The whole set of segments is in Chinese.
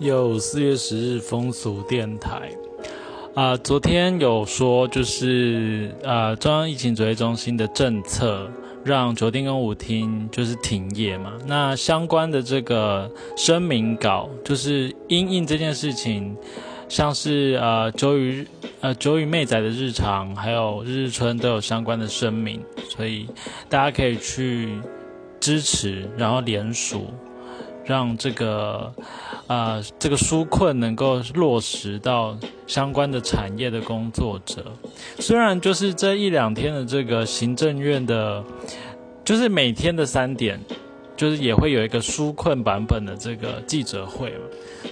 有四月十日风俗电台啊、昨天有说就是呃中央疫情指挥中心的政策让酒店跟舞厅就是停业嘛，那相关的这个声明稿就是因应这件事情，像是呃九与呃九与妹仔的日常，还有日日春都有相关的声明，所以大家可以去支持，然后联署。让这个，呃，这个纾困能够落实到相关的产业的工作者。虽然就是这一两天的这个行政院的，就是每天的三点，就是也会有一个纾困版本的这个记者会嘛。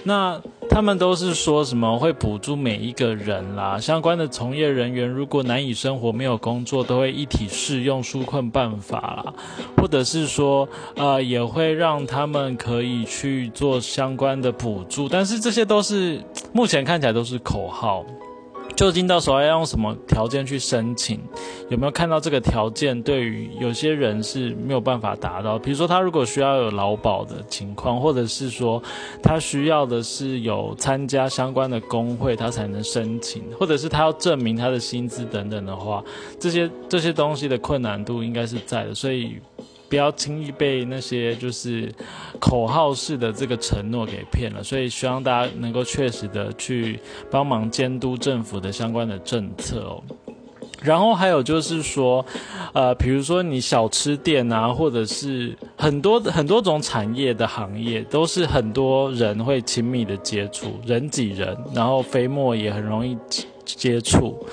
那他们都是说什么会补助每一个人啦，相关的从业人员如果难以生活、没有工作，都会一体适用纾困办法啦，或者是说，呃，也会让他们可以去做相关的补助，但是这些都是目前看起来都是口号。究竟到时候要用什么条件去申请？有没有看到这个条件对于有些人是没有办法达到？比如说他如果需要有劳保的情况，或者是说他需要的是有参加相关的工会，他才能申请，或者是他要证明他的薪资等等的话，这些这些东西的困难度应该是在的，所以。不要轻易被那些就是口号式的这个承诺给骗了，所以希望大家能够确实的去帮忙监督政府的相关的政策哦。然后还有就是说，呃，比如说你小吃店啊，或者是很多很多种产业的行业，都是很多人会亲密的接触，人挤人，然后飞沫也很容易接触。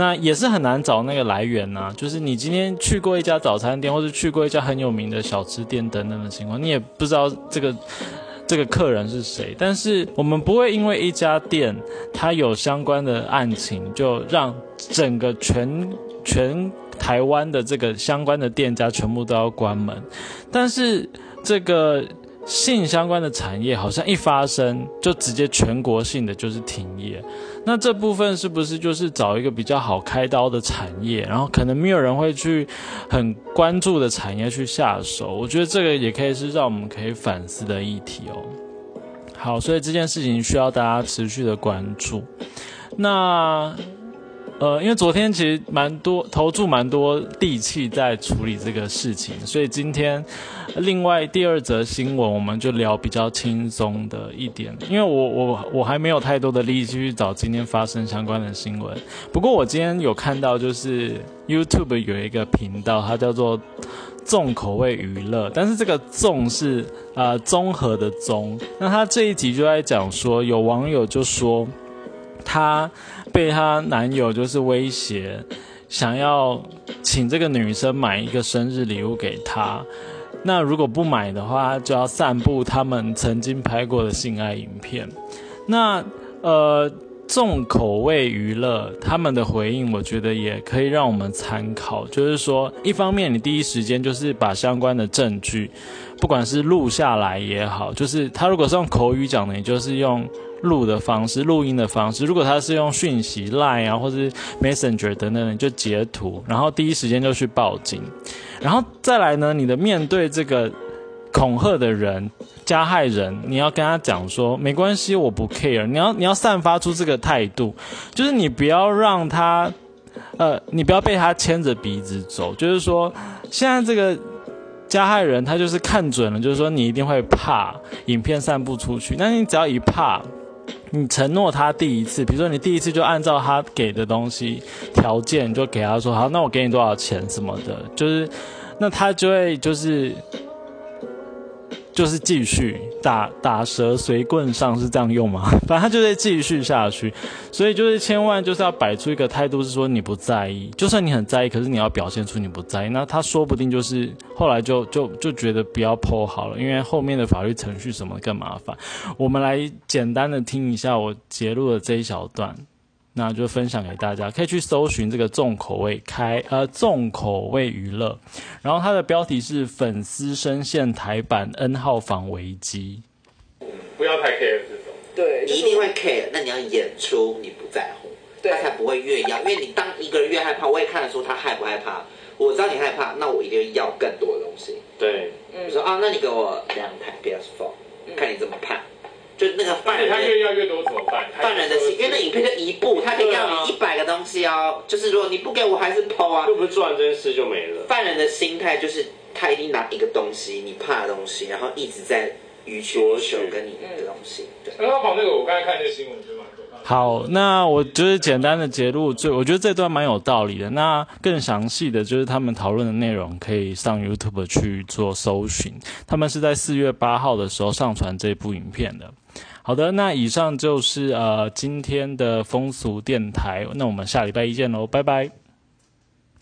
那也是很难找那个来源呐、就是你今天去过一家早餐店，或者去过一家很有名的小吃店等等的情况，你也不知道这个这个客人是谁。但是我们不会因为一家店它有相关的案情，就让整个全全台湾的这个相关的店家全部都要关门。但是这个性相关的产业好像一发生就直接全国性的就是停业。那这部分是不是就是找一个比较好开刀的产业，然后可能没有人会去很关注的产业去下手？我觉得这个也可以是让我们可以反思的议题哦。好，所以这件事情需要大家持续的关注。那呃，因为昨天其实蛮多投注蛮多力气在处理这个事情，所以今天另外第二则新闻我们就聊比较轻松的一点，因为我我我还没有太多的力气去找今天发生相关的新闻。不过我今天有看到，就是 YouTube 有一个频道，它叫做重口味娱乐，但是这个重是呃综合的综。那他这一集就在讲说，有网友就说她被她男友就是威胁，想要请这个女生买一个生日礼物给她。那如果不买的话，就要散布他们曾经拍过的性爱影片。那呃，重口味娱乐他们的回应，我觉得也可以让我们参考。就是说，一方面你第一时间就是把相关的证据，不管是录下来也好，就是他如果是用口语讲的，你就是用。录的方式，录音的方式。如果他是用讯息、Line 啊，或是 Messenger 等等，你就截图，然后第一时间就去报警。然后再来呢，你的面对这个恐吓的人、加害人，你要跟他讲说，没关系，我不 care。你要你要散发出这个态度，就是你不要让他，呃，你不要被他牵着鼻子走。就是说，现在这个。加害人他就是看准了，就是说你一定会怕影片散布出去，那你只要一怕，你承诺他第一次，比如说你第一次就按照他给的东西条件，你就给他说好，那我给你多少钱什么的，就是那他就会就是就是继续打打蛇随棍上是这样用吗？反正他就会继续下去，所以就是千万就是要摆出一个态度，是说你不在意，就算你很在意，可是你要表现出你不在意，那他说不定就是后来就就就觉得不要剖好了，因为后面的法律程序什么更麻烦。我们来简单的听一下我截录的这一小段。那就分享给大家，可以去搜寻这个重口味开呃重口味娱乐，然后它的标题是粉丝深陷台版 N 号房危机。不要太 care 这种。对，你一定会 care，那你要演出你不在乎，对他才不会越要。因为你当一个人越害怕，我也看得出他害不害怕。我知道你害怕，那我一定要更多的东西。对，我说啊，那你给我两台 PS4，看你怎么判。就那个犯人他人越要越多怎么办？犯人的心，因为那影片就一部，他可以要你一百个东西哦，就是如果你不给我，还是剖啊。又不是做完这件事就没了。犯人的心态就是他一定拿一个东西，你怕的东西，然后一直在予取予求跟你的东西。对，然后跑那个，我刚才看那个新闻，觉得蛮可怕的。好，那我就是简单的揭露，最我觉得这段蛮有道理的。那更详细的就是他们讨论的内容，可以上 YouTube 去做搜寻。他们是在四月八号的时候上传这部影片的。好的，那以上就是呃今天的风俗电台，那我们下礼拜一见喽，拜拜。